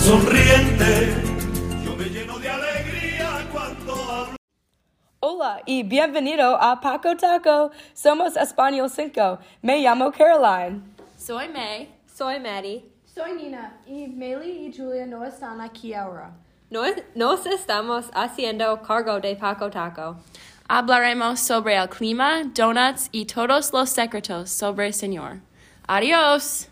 sonriente. Yo me lleno de alegría cuando hablo. Hola y bienvenido a Paco Taco. Somos Español 5. Me llamo Caroline. Soy May. Soy Maddie. Soy Nina. Y Meli y Julia no están aquí ahora. Nos, nos estamos haciendo cargo de Paco Taco. Hablaremos sobre el clima, donuts y todos los secretos sobre el Señor. Adiós.